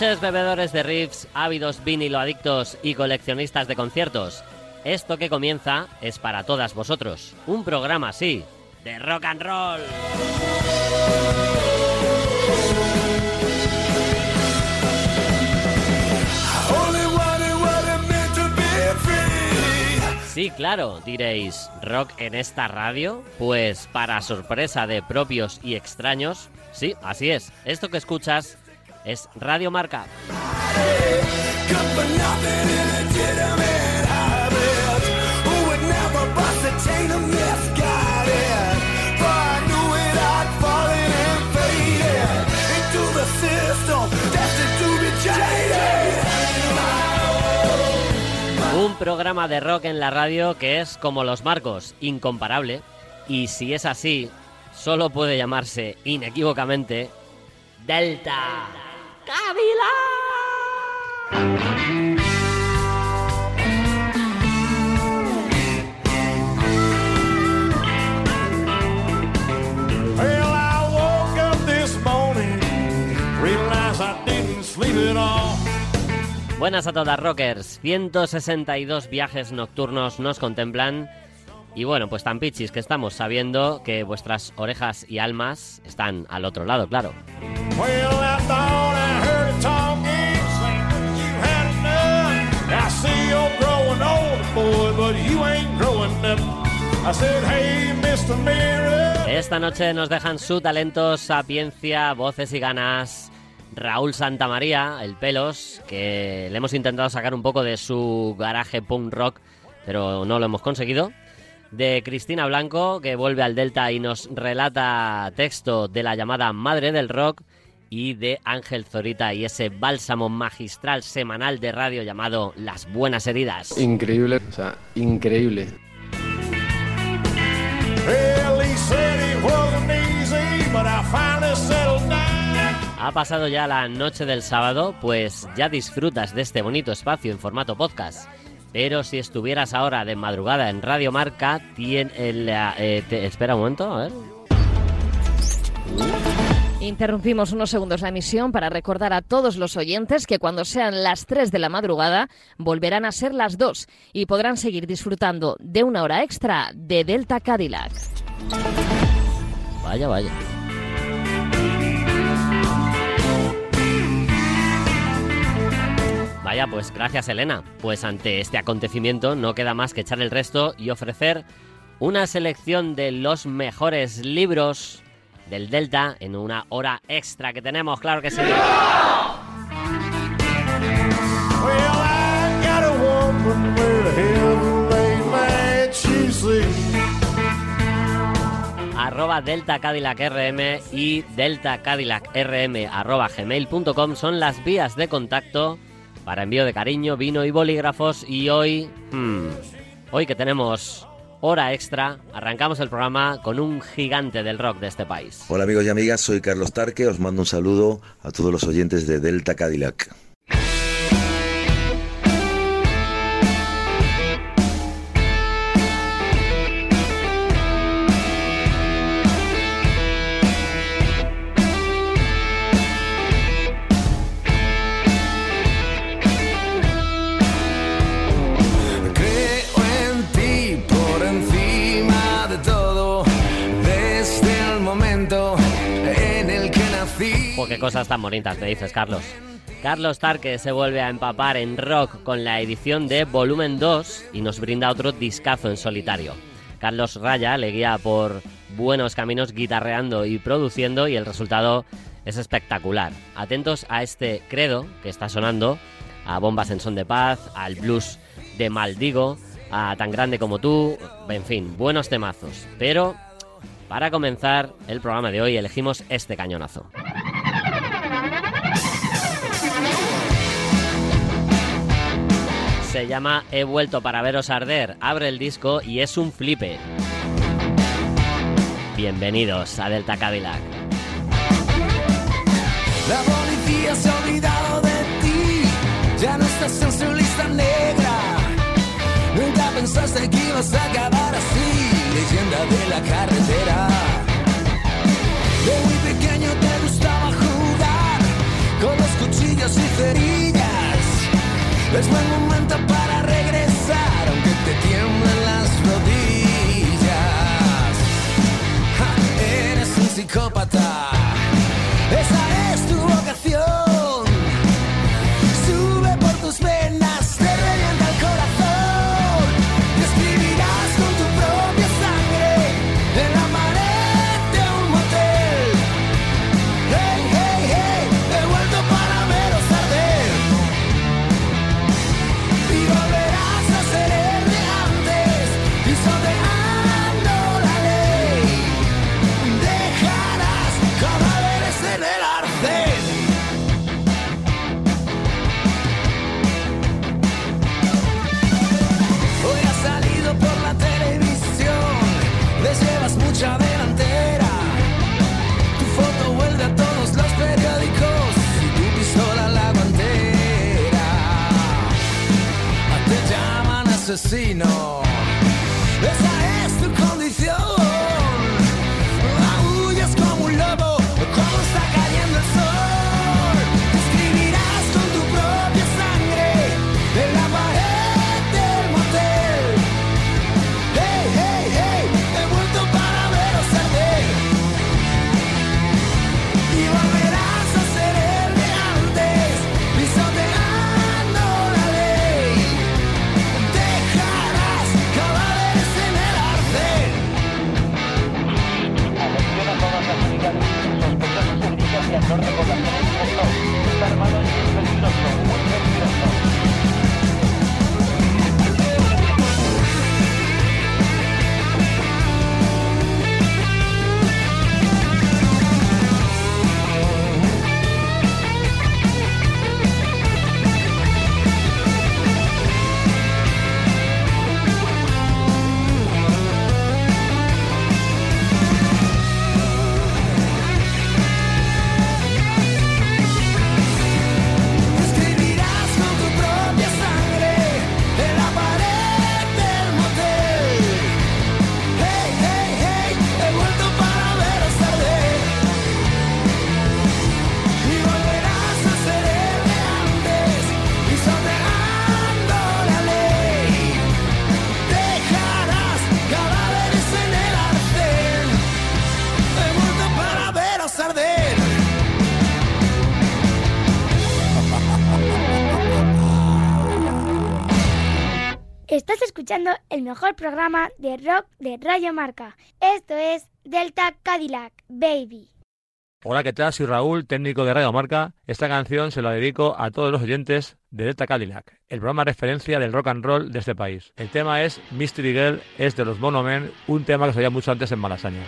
Noches, bebedores de riffs, ávidos vinilo adictos y coleccionistas de conciertos. Esto que comienza es para todas vosotros. Un programa así, de rock and roll. Sí, claro, diréis, ¿rock en esta radio? Pues para sorpresa de propios y extraños, sí, así es. Esto que escuchas es Radio Marca. Un programa de rock en la radio que es como los marcos, incomparable. Y si es así, solo puede llamarse inequívocamente Delta Well, I woke up this morning, realized I didn't sleep at all. Buenas a todas, rockers. 162 viajes nocturnos nos contemplan. Y bueno, pues tan pichis que estamos sabiendo que vuestras orejas y almas están al otro lado, claro. Well, Esta noche nos dejan su talento, sapiencia, voces y ganas. Raúl Santamaría, el Pelos, que le hemos intentado sacar un poco de su garaje punk rock, pero no lo hemos conseguido. De Cristina Blanco, que vuelve al Delta y nos relata texto de la llamada Madre del Rock. Y de Ángel Zorita y ese bálsamo magistral semanal de radio llamado Las Buenas Heridas. Increíble, o sea, increíble. Ha pasado ya la noche del sábado, pues ya disfrutas de este bonito espacio en formato podcast. Pero si estuvieras ahora de madrugada en Radio Marca, tiene el, eh, te- espera un momento, a ver. Interrumpimos unos segundos la emisión para recordar a todos los oyentes que cuando sean las 3 de la madrugada volverán a ser las 2 y podrán seguir disfrutando de una hora extra de Delta Cadillac. Vaya, vaya. Vaya, pues gracias Elena. Pues ante este acontecimiento no queda más que echar el resto y ofrecer una selección de los mejores libros del Delta en una hora extra que tenemos, claro que sí. Arroba Delta Cadillac RM y Delta Cadillac RM arroba gmail.com son las vías de contacto para envío de cariño, vino y bolígrafos. Y hoy, hmm, hoy que tenemos hora extra, arrancamos el programa con un gigante del rock de este país. Hola amigos y amigas, soy Carlos Tarque, os mando un saludo a todos los oyentes de Delta Cadillac. Qué cosas tan bonitas me dices, Carlos. Carlos Tarque se vuelve a empapar en rock con la edición de Volumen 2 y nos brinda otro discazo en solitario. Carlos Raya le guía por buenos caminos guitarreando y produciendo y el resultado es espectacular. Atentos a este credo que está sonando, a Bombas en Son de Paz, al blues de Maldigo, a Tan Grande como tú, en fin, buenos temazos. Pero para comenzar el programa de hoy elegimos este cañonazo. Se llama He vuelto para veros arder, abre el disco y es un flipe. Bienvenidos a Delta Cadillac. La policía se ha olvidado de ti, ya no estás en su lista negra. Nunca pensaste que ibas a acabar así, leyenda de la carretera. De muy pequeño te gustaba jugar con los cuchillos y cerillas. Es buen momento para regresar, aunque te tiemblen las rodillas. Eres un psicópata. Esa es tu vocación. Asesino. Esa mejor programa de rock de Radio Marca. Esto es Delta Cadillac, baby. Hola, ¿qué tal? Soy Raúl, técnico de Radio Marca. Esta canción se la dedico a todos los oyentes de Delta Cadillac, el programa referencia del rock and roll de este país. El tema es Mystery Girl, es de los Mono Men, un tema que se oía mucho antes en Malasaña.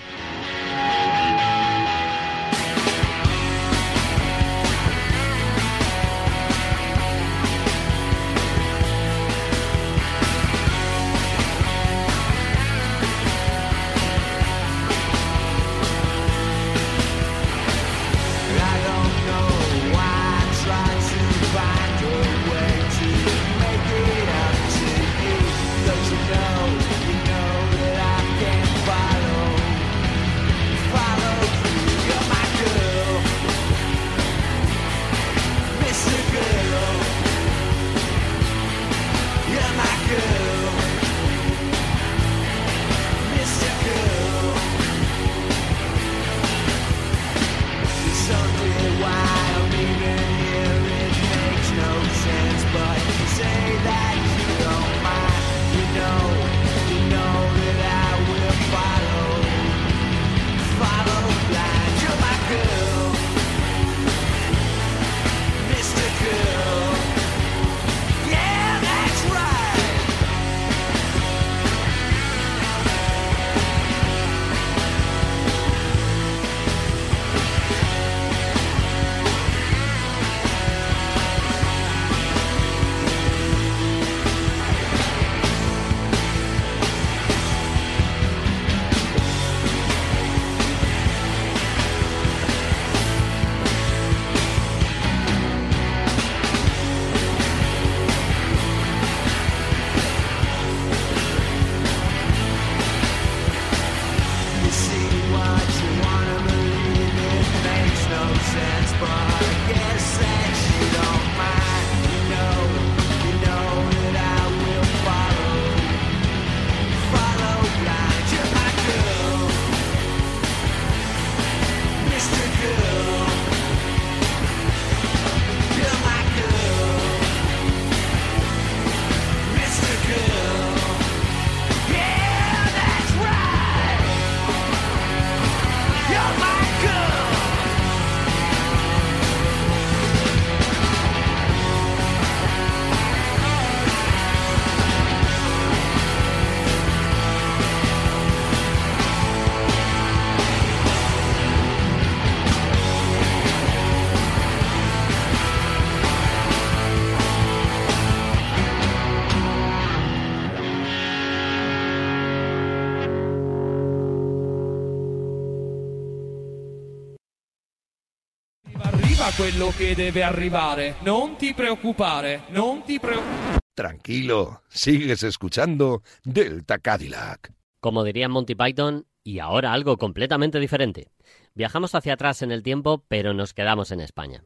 Quello che deve arrivare. Non ti preoccupare, non ti preoccupare. Tranquilo, sigues escuchando Delta Cadillac. Como diría Monty Python, y ahora algo completamente diferente. Viajamos hacia atrás en el tiempo, pero nos quedamos en España.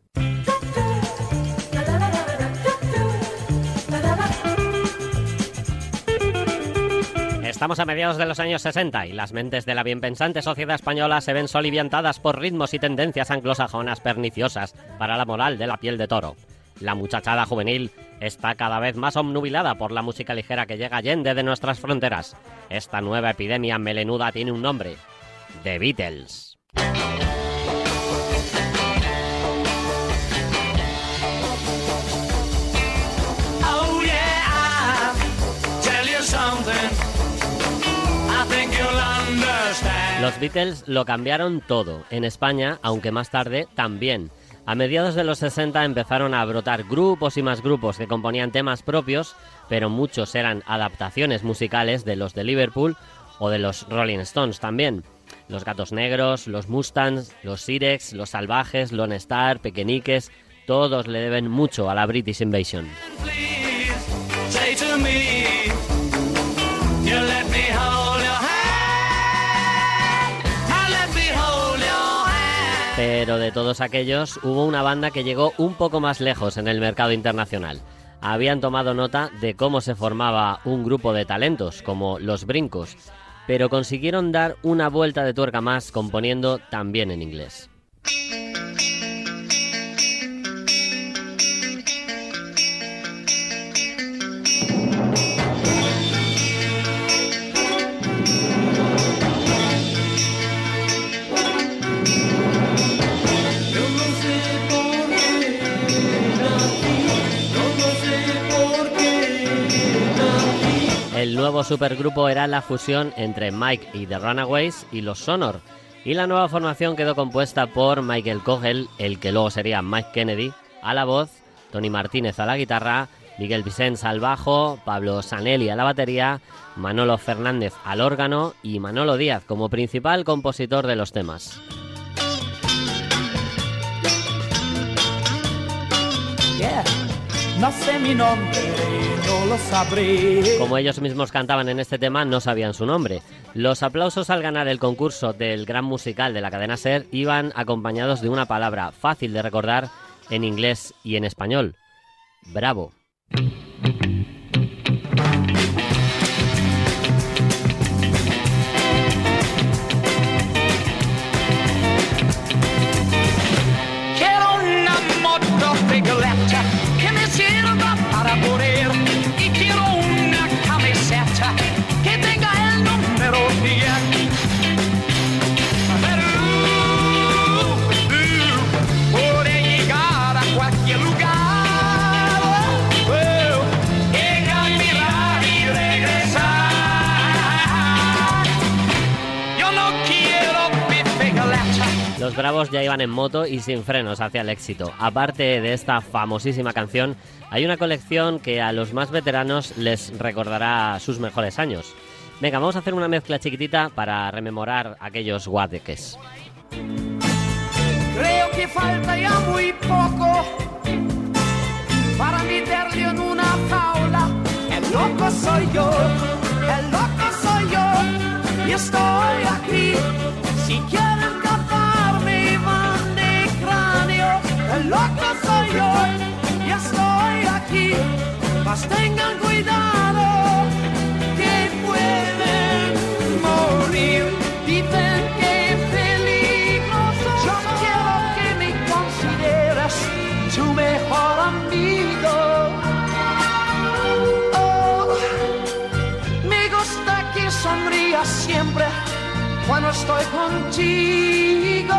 Estamos a mediados de los años 60 y las mentes de la bienpensante sociedad española se ven soliviantadas por ritmos y tendencias anglosajonas perniciosas para la moral de la piel de toro. La muchachada juvenil está cada vez más omnubilada por la música ligera que llega allende de nuestras fronteras. Esta nueva epidemia melenuda tiene un nombre: The Beatles. Los Beatles lo cambiaron todo. En España, aunque más tarde, también. A mediados de los 60 empezaron a brotar grupos y más grupos que componían temas propios, pero muchos eran adaptaciones musicales de los de Liverpool o de los Rolling Stones también. Los Gatos Negros, los Mustangs, los Sirex, los Salvajes, Lone Star, Pequeñiques, todos le deben mucho a la British Invasion. Pero de todos aquellos hubo una banda que llegó un poco más lejos en el mercado internacional. Habían tomado nota de cómo se formaba un grupo de talentos, como los Brincos, pero consiguieron dar una vuelta de tuerca más componiendo también en inglés. Supergrupo era la fusión entre Mike y The Runaways y los Sonor, y la nueva formación quedó compuesta por Michael Kogel, el que luego sería Mike Kennedy, a la voz, Tony Martínez a la guitarra, Miguel Vicens al bajo, Pablo Sanelli a la batería, Manolo Fernández al órgano y Manolo Díaz como principal compositor de los temas. Yeah. No sé mi nombre, no lo sabré. Como ellos mismos cantaban en este tema, no sabían su nombre. Los aplausos al ganar el concurso del gran musical de la cadena Ser iban acompañados de una palabra fácil de recordar en inglés y en español. Bravo. Ya iban en moto y sin frenos hacia el éxito. Aparte de esta famosísima canción, hay una colección que a los más veteranos les recordará sus mejores años. Venga, vamos a hacer una mezcla chiquitita para rememorar aquellos guateques. Creo que falta ya muy poco para meterle en una jaula. El loco soy yo, el loco soy yo, y estoy aquí. Si quieren el loco soy yo, y estoy aquí. Mas tengan cuidado, que pueden morir. Dicen que peligroso. Yo quiero que me consideres tu mejor amigo. Oh, me gusta que sonrías siempre cuando estoy contigo.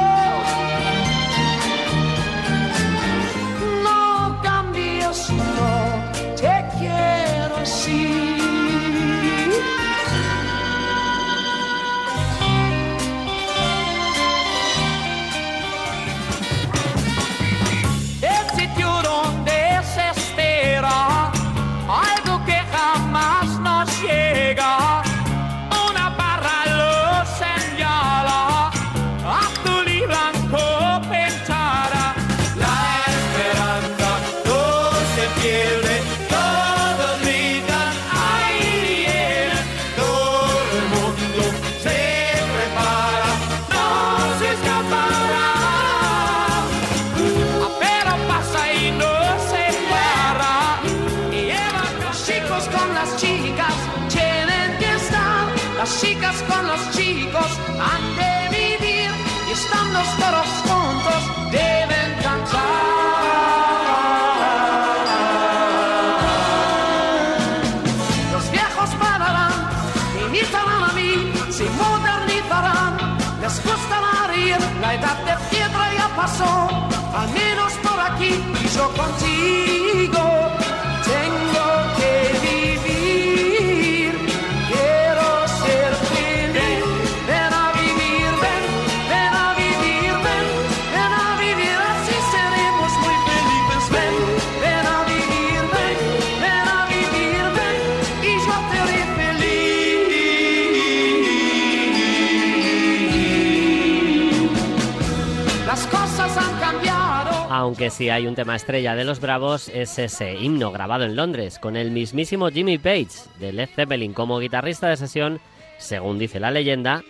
Aunque sí hay un tema estrella de los Bravos, es ese himno grabado en Londres, con el mismísimo Jimmy Page de Led Zeppelin como guitarrista de sesión, según dice la leyenda,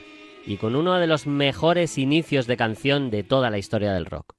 y con uno de los mejores inicios de canción de toda la historia del rock.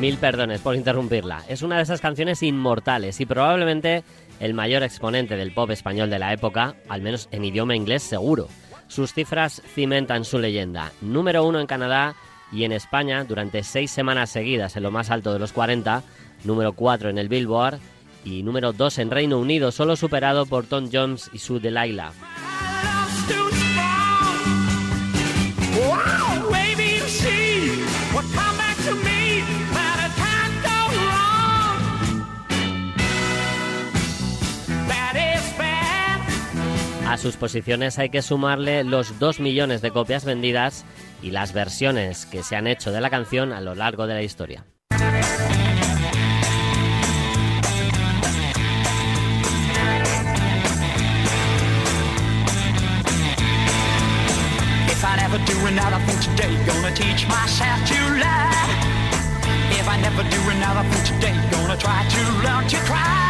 Mil perdones por interrumpirla. Es una de esas canciones inmortales y probablemente el mayor exponente del pop español de la época, al menos en idioma inglés seguro. Sus cifras cimentan su leyenda. Número uno en Canadá y en España durante seis semanas seguidas en lo más alto de los 40, número 4 en el Billboard y número 2 en Reino Unido, solo superado por Tom Jones y su Delilah. A sus posiciones hay que sumarle los 2 millones de copias vendidas y las versiones que se han hecho de la canción a lo largo de la historia. Never do another thing today, gonna teach myself to lie. If I never do another thing today, gonna try to learn to cry.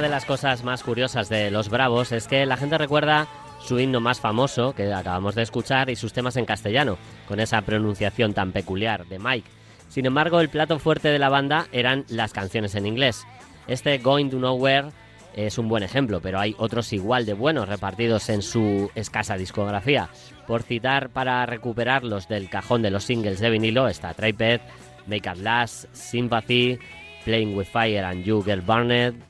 Una de las cosas más curiosas de Los Bravos es que la gente recuerda su himno más famoso, que acabamos de escuchar, y sus temas en castellano, con esa pronunciación tan peculiar de Mike. Sin embargo, el plato fuerte de la banda eran las canciones en inglés. Este Going to Nowhere es un buen ejemplo, pero hay otros igual de buenos repartidos en su escasa discografía. Por citar para recuperarlos del cajón de los singles de vinilo está Triped, Make It Last, Sympathy, Playing with Fire and You Girl Barnett,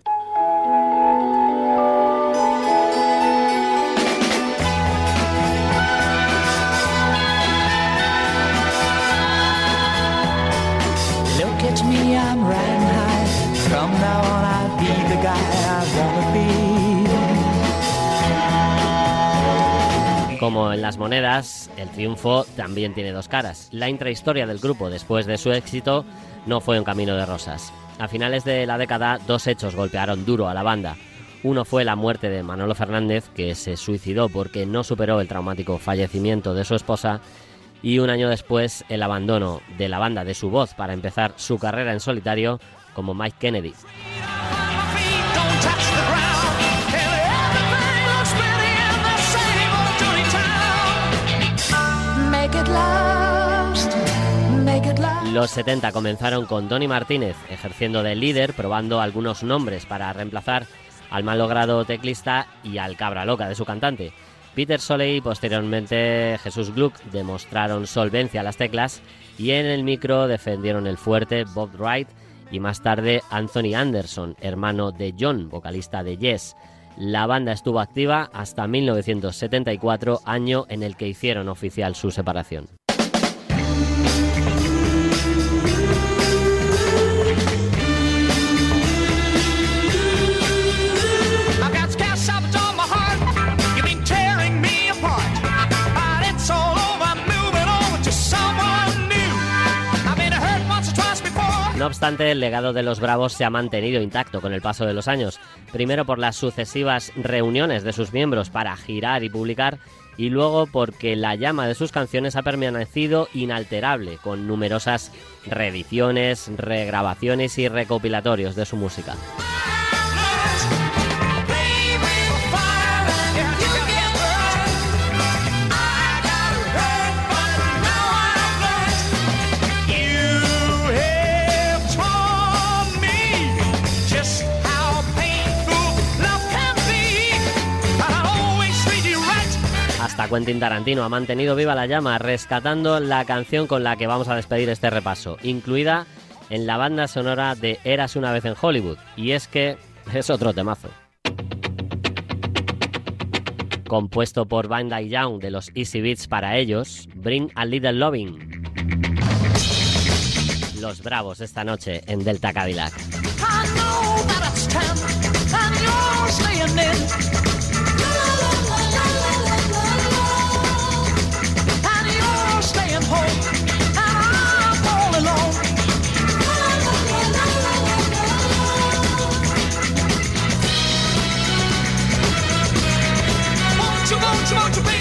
Como en las monedas, el triunfo también tiene dos caras. La intrahistoria del grupo después de su éxito no fue un camino de rosas. A finales de la década, dos hechos golpearon duro a la banda. Uno fue la muerte de Manolo Fernández, que se suicidó porque no superó el traumático fallecimiento de su esposa, y un año después el abandono de la banda de su voz para empezar su carrera en solitario como Mike Kennedy. Los 70 comenzaron con Donny Martínez ejerciendo de líder, probando algunos nombres para reemplazar al malogrado teclista y al cabra loca de su cantante. Peter Soley y posteriormente Jesús Gluck demostraron solvencia a las teclas y en el micro defendieron el fuerte Bob Wright y más tarde Anthony Anderson, hermano de John, vocalista de Yes. La banda estuvo activa hasta 1974, año en el que hicieron oficial su separación. No obstante, el legado de los Bravos se ha mantenido intacto con el paso de los años, primero por las sucesivas reuniones de sus miembros para girar y publicar, y luego porque la llama de sus canciones ha permanecido inalterable, con numerosas reediciones, regrabaciones y recopilatorios de su música. Quentin Tarantino ha mantenido viva la llama, rescatando la canción con la que vamos a despedir este repaso, incluida en la banda sonora de Eras una vez en Hollywood. Y es que es otro temazo. Compuesto por Bandai Young de los Easy Beats para ellos, Bring a Little Loving. Los Bravos esta noche en Delta Cadillac. You, won't you, won't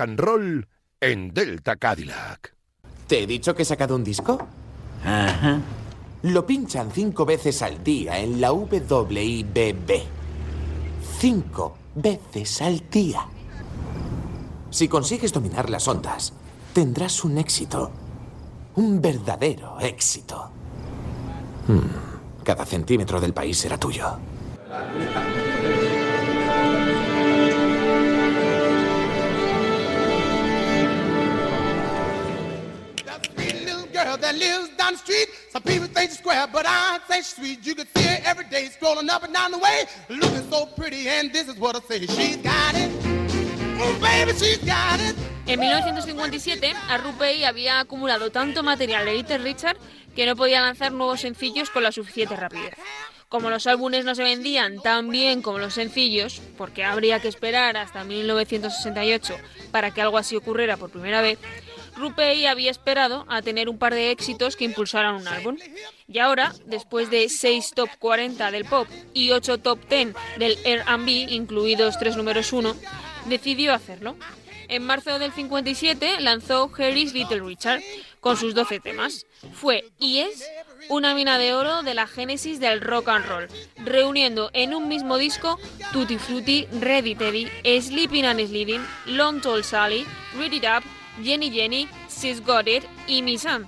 rock and roll en Delta Cadillac. ¿Te he dicho que he sacado un disco? Ajá. Lo pinchan cinco veces al día en la WIBB. Cinco veces al día. Si consigues dominar las ondas, tendrás un éxito. Un verdadero éxito. Hmm, Cada centímetro del país será tuyo. That lives down the street. Some people think she's square, but I say she's sweet. You can see her every day scrolling up and down the way, looking so pretty. And this is what I say: She's got it. Oh, baby, she's got it. En 1957, a Rupey había acumulado tanto material de Little Richard que no podía lanzar nuevos sencillos con la suficiente rapidez. Como los álbumes no se vendían tan bien como los sencillos, porque habría que esperar hasta 1968 para que algo así ocurriera por primera vez, Rupey había esperado a tener un par de éxitos que impulsaran un álbum. Y ahora, después de 6 top 40 del pop y 8 top 10 del R&B, incluidos tres números 1, decidió hacerlo. En marzo del 57 lanzó Harry's Little Richard con sus 12 temas. Fue y es una mina de oro de la génesis del rock and roll, reuniendo en un mismo disco Tutti Frutti, Ready Teddy, Sleeping and Sliding, Long Tall Sally, Read It Up, Jenny Jenny, She's Got It y Mi Sam.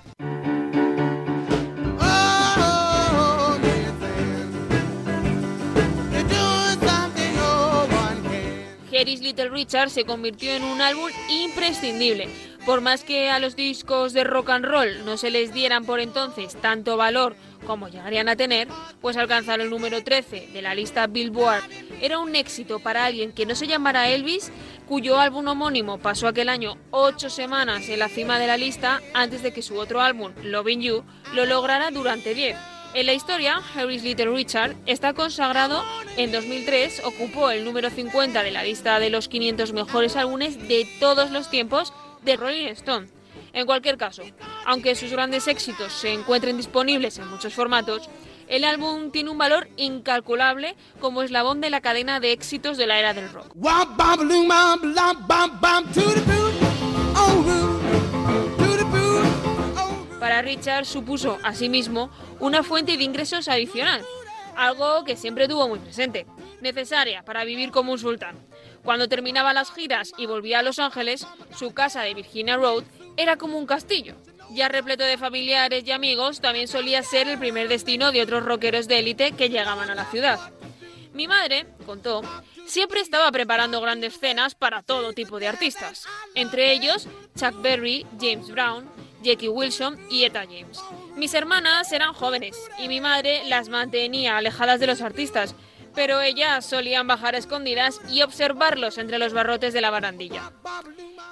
Harry's Little Richard se convirtió en un álbum imprescindible. Por más que a los discos de rock and roll no se les dieran por entonces tanto valor como llegarían a tener, pues alcanzar el número 13 de la lista Billboard era un éxito para alguien que no se llamara Elvis, cuyo álbum homónimo pasó aquel año ocho semanas en la cima de la lista antes de que su otro álbum, Loving You, lo lograra durante 10. En la historia, Harry's Little Richard está consagrado en 2003, ocupó el número 50 de la lista de los 500 mejores álbumes de todos los tiempos de Rolling Stone. En cualquier caso, aunque sus grandes éxitos se encuentren disponibles en muchos formatos, el álbum tiene un valor incalculable como eslabón de la cadena de éxitos de la era del rock. Boot, oh, boot. Para Richard supuso, asimismo, una fuente de ingresos adicional, algo que siempre tuvo muy presente, necesaria para vivir como un sultán. Cuando terminaba las giras y volvía a Los Ángeles, su casa de Virginia Road era como un castillo. Ya repleto de familiares y amigos, también solía ser el primer destino de otros rockeros de élite que llegaban a la ciudad. Mi madre, contó, siempre estaba preparando grandes cenas para todo tipo de artistas, entre ellos Chuck Berry, James Brown, Jackie Wilson y Etta James. Mis hermanas eran jóvenes y mi madre las mantenía alejadas de los artistas, pero ellas solían bajar a escondidas y observarlos entre los barrotes de la barandilla.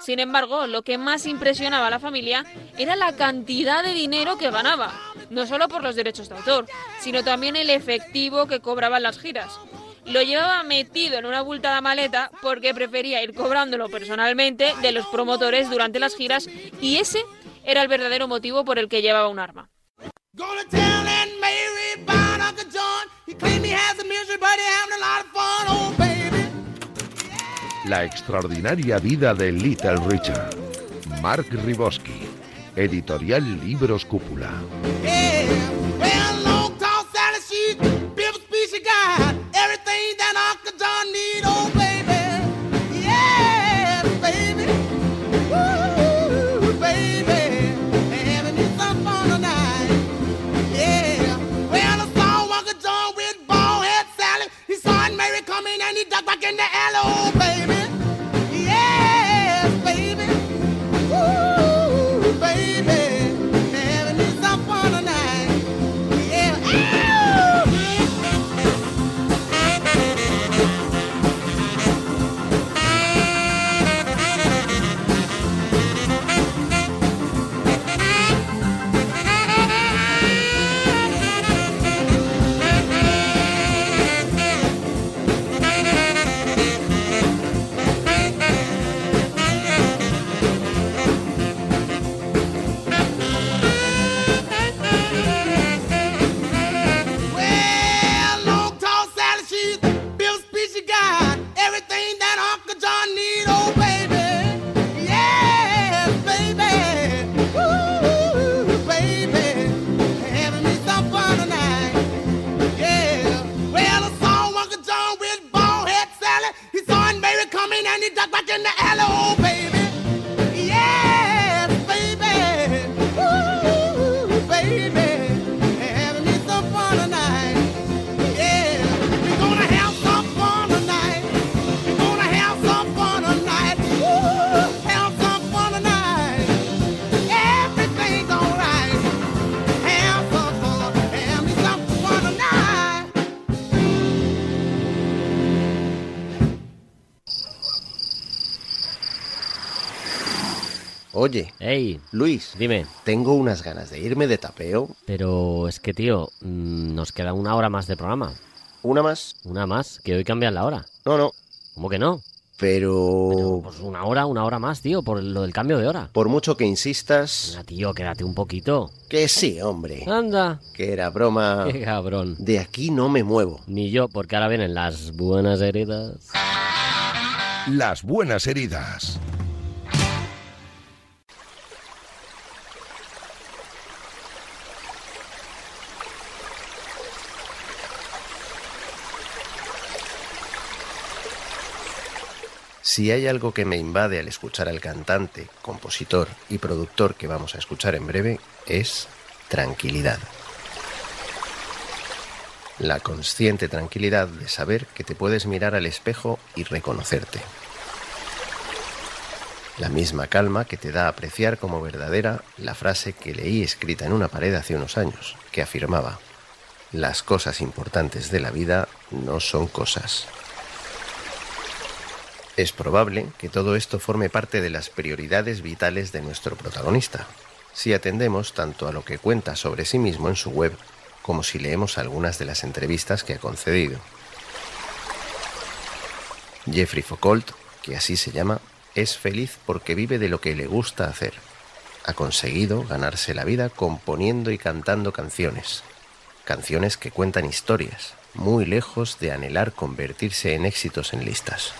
Sin embargo, lo que más impresionaba a la familia era la cantidad de dinero que ganaba, no solo por los derechos de autor, sino también el efectivo que cobraban las giras. Lo llevaba metido en una abultada maleta porque prefería ir cobrándolo personalmente de los promotores durante las giras y ese era el verdadero motivo por el que llevaba un arma. La extraordinaria vida de Little Richard. Mark Ribosky. Editorial Libros Cúpula. Back in the alley, oh baby. Baby. Oye, hey, Luis, dime. Tengo unas ganas de irme de tapeo. Pero es que, tío, mm, nos queda una hora más de programa. ¿Una más? Una más, que hoy cambian la hora. No, no. ¿Cómo que no? Pero... Pues una hora, una hora más, tío, por lo del cambio de hora. Por mucho que insistas... Venga, tío, quédate un poquito. Que sí, hombre. Anda. Que era broma. Qué cabrón. De aquí no me muevo. Ni yo, porque ahora vienen las buenas heridas. Las buenas heridas. Si hay algo que me invade al escuchar al cantante, compositor y productor que vamos a escuchar en breve, es tranquilidad. La consciente tranquilidad de saber que te puedes mirar al espejo y reconocerte. La misma calma que te da a apreciar como verdadera la frase que leí escrita en una pared hace unos años, que afirmaba, las cosas importantes de la vida no son cosas. Es probable que todo esto forme parte de las prioridades vitales de nuestro protagonista, si atendemos tanto a lo que cuenta sobre sí mismo en su web como si leemos algunas de las entrevistas que ha concedido. Jeffrey Foucault, que así se llama, es feliz porque vive de lo que le gusta hacer. Ha conseguido ganarse la vida componiendo y cantando canciones, canciones que cuentan historias, muy lejos de anhelar convertirse en éxitos en listas.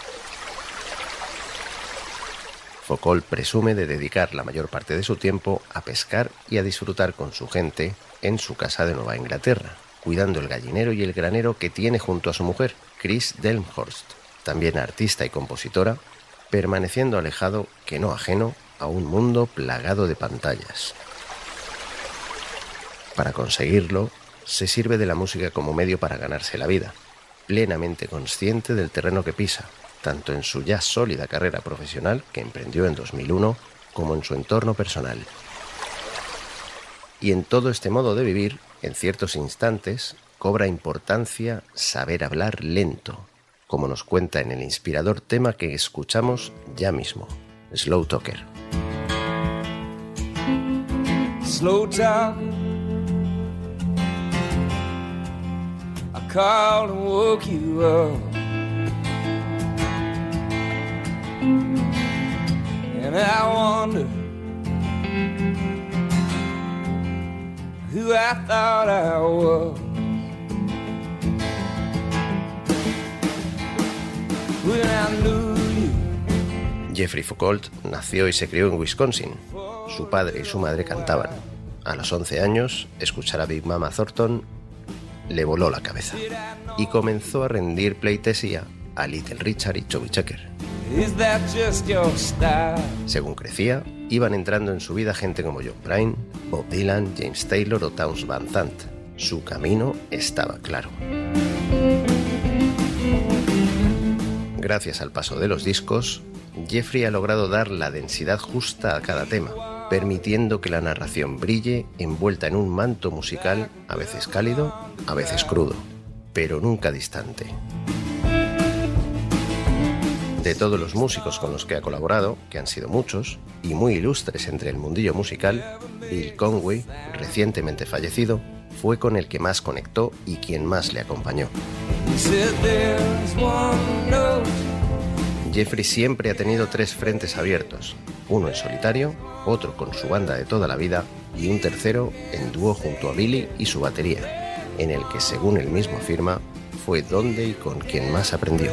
Foucault presume de dedicar la mayor parte de su tiempo a pescar y a disfrutar con su gente en su casa de Nueva Inglaterra, cuidando el gallinero y el granero que tiene junto a su mujer, Chris Delmhorst, también artista y compositora, permaneciendo alejado, que no ajeno, a un mundo plagado de pantallas. Para conseguirlo, se sirve de la música como medio para ganarse la vida, plenamente consciente del terreno que pisa, tanto en su ya sólida carrera profesional que emprendió en 2001 como en su entorno personal. Y en todo este modo de vivir, en ciertos instantes, cobra importancia saber hablar lento, como nos cuenta en el inspirador tema que escuchamos ya mismo, Slow Talker. slow. I you up. And I wonder who I thought I was. Jeffrey Foucault nació y se crió en Wisconsin. Su padre y su madre cantaban. A los 11 años, escuchar a Big Mama Thornton le voló la cabeza y comenzó a rendir pleitesía a Little Richard y Chubby Checker. Según crecía, iban entrando en su vida gente como John Prine, Bob Dylan, James Taylor o Towns Van Zandt. Su camino estaba claro. Gracias al paso de los discos, Jeffrey ha logrado dar la densidad justa a cada tema, permitiendo que la narración brille envuelta en un manto musical a veces cálido, a veces crudo, pero nunca distante. De todos los músicos con los que ha colaborado, que han sido muchos y muy ilustres entre el mundillo musical, Bill Conway, recientemente fallecido, fue con el que más conectó y quien más le acompañó. Jeffrey siempre ha tenido tres frentes abiertos, uno en solitario, otro con su banda de toda la vida y un tercero en dúo junto a Billy y su batería, en el que según él mismo afirma, fue donde y con quien más aprendió.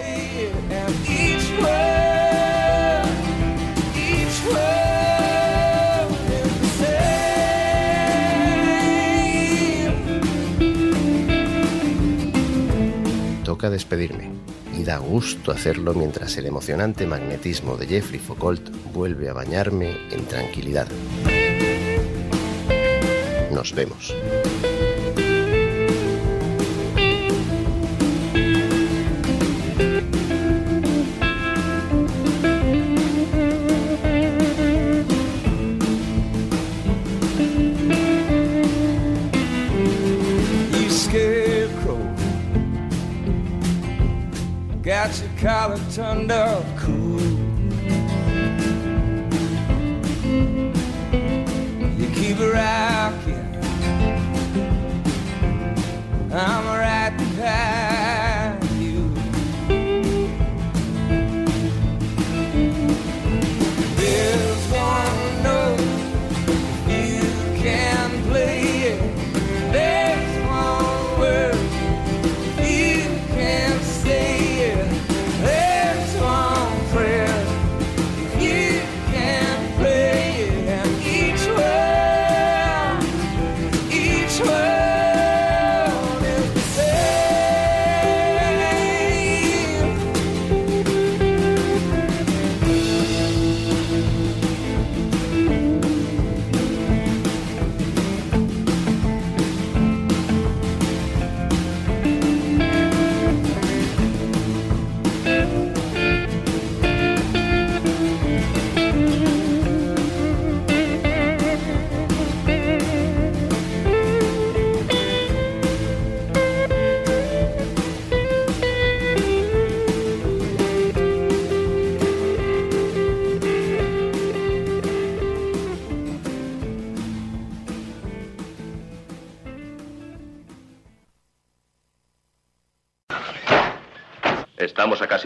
Despedirme y da gusto hacerlo mientras el emocionante magnetismo de Jeffrey Foucault vuelve a bañarme en tranquilidad. Nos vemos. wonder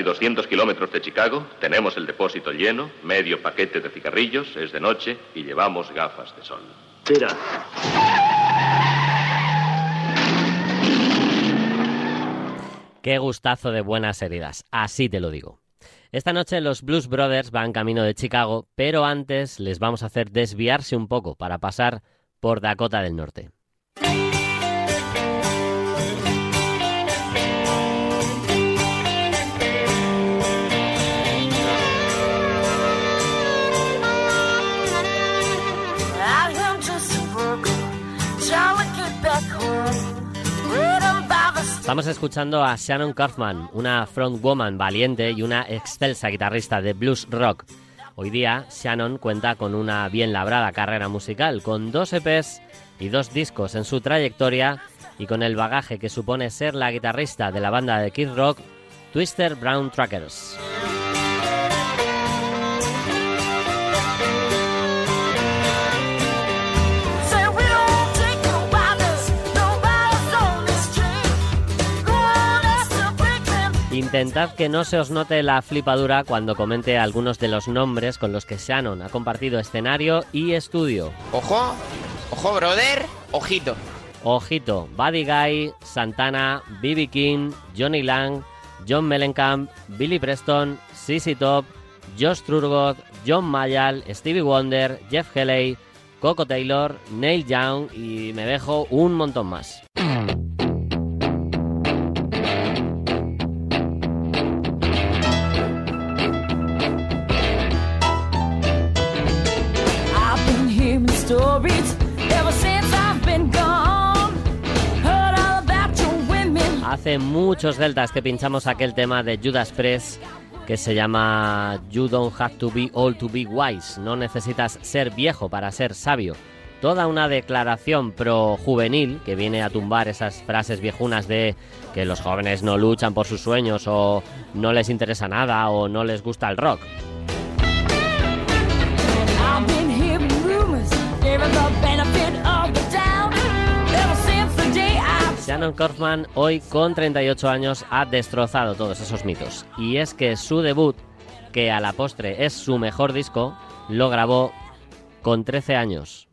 casi 200 kilómetros de Chicago, tenemos el depósito lleno, medio paquete de cigarrillos, es de noche y llevamos gafas de sol. Tira. Qué gustazo de buenas heridas, así te lo digo. Esta noche los Blues Brothers van camino de Chicago, pero antes les vamos a hacer desviarse un poco para pasar por Dakota del Norte. Estamos escuchando a Shannon Kaufman, una frontwoman valiente y una excelsa guitarrista de blues rock. Hoy día, Shannon cuenta con una bien labrada carrera musical, con dos EPs y dos discos en su trayectoria y con el bagaje que supone ser la guitarrista de la banda de Kid Rock, Twister Brown Trackers. Intentad que no se os note la flipadura cuando comente algunos de los nombres con los que Shannon ha compartido escenario y estudio. Ojo, ojo, brother, ojito. Ojito, Buddy Guy, Santana, B.B. King, Johnny Lang, John Mellencamp, Billy Preston, CC Top, Josh Trurgood, John Mayall, Stevie Wonder, Jeff Healey, Coco Taylor, Neil Young y me dejo un montón más. Hace muchos deltas que pinchamos aquel tema de Judas Priest que se llama You don't have to be old to be wise. No necesitas ser viejo para ser sabio. Toda una declaración pro juvenil que viene a tumbar esas frases viejunas de que los jóvenes no luchan por sus sueños o no les interesa nada o no les gusta el rock. Shannon Kaufman hoy con 38 años ha destrozado todos esos mitos. Y es que su debut, que a la postre es su mejor disco, lo grabó con 13 años.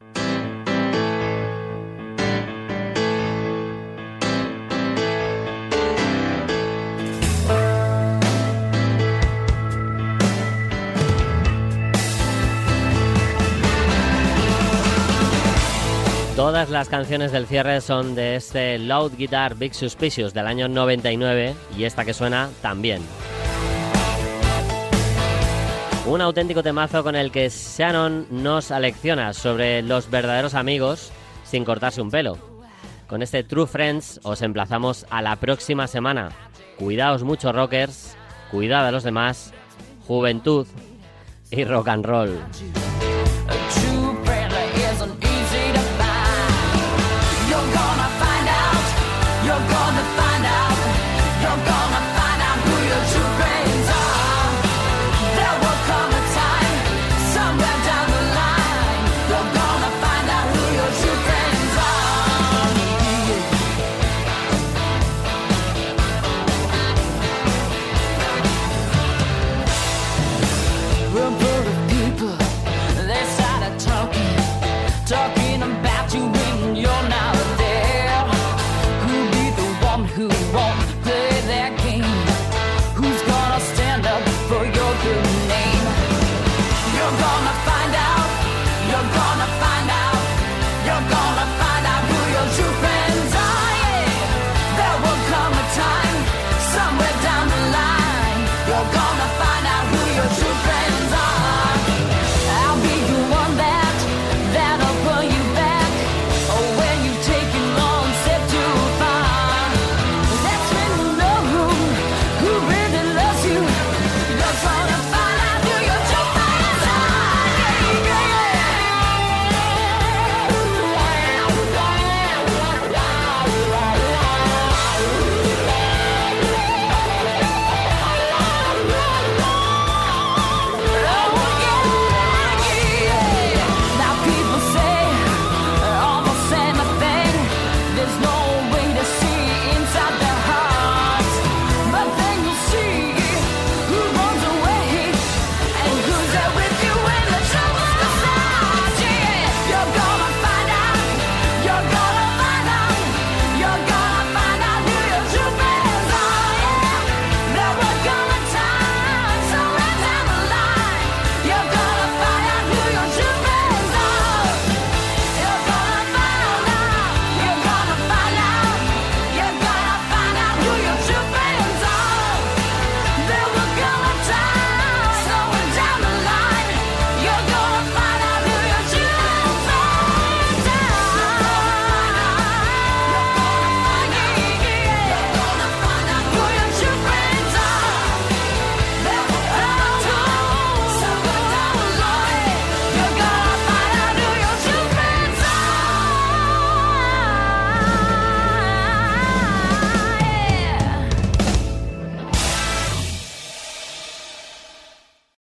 Todas las canciones del cierre son de este Loud Guitar Big Suspicious del año 99 y esta que suena también. Un auténtico temazo con el que Shannon nos alecciona sobre los verdaderos amigos sin cortarse un pelo. Con este True Friends os emplazamos a la próxima semana. Cuidaos mucho rockers, cuidad a los demás, juventud y rock and roll.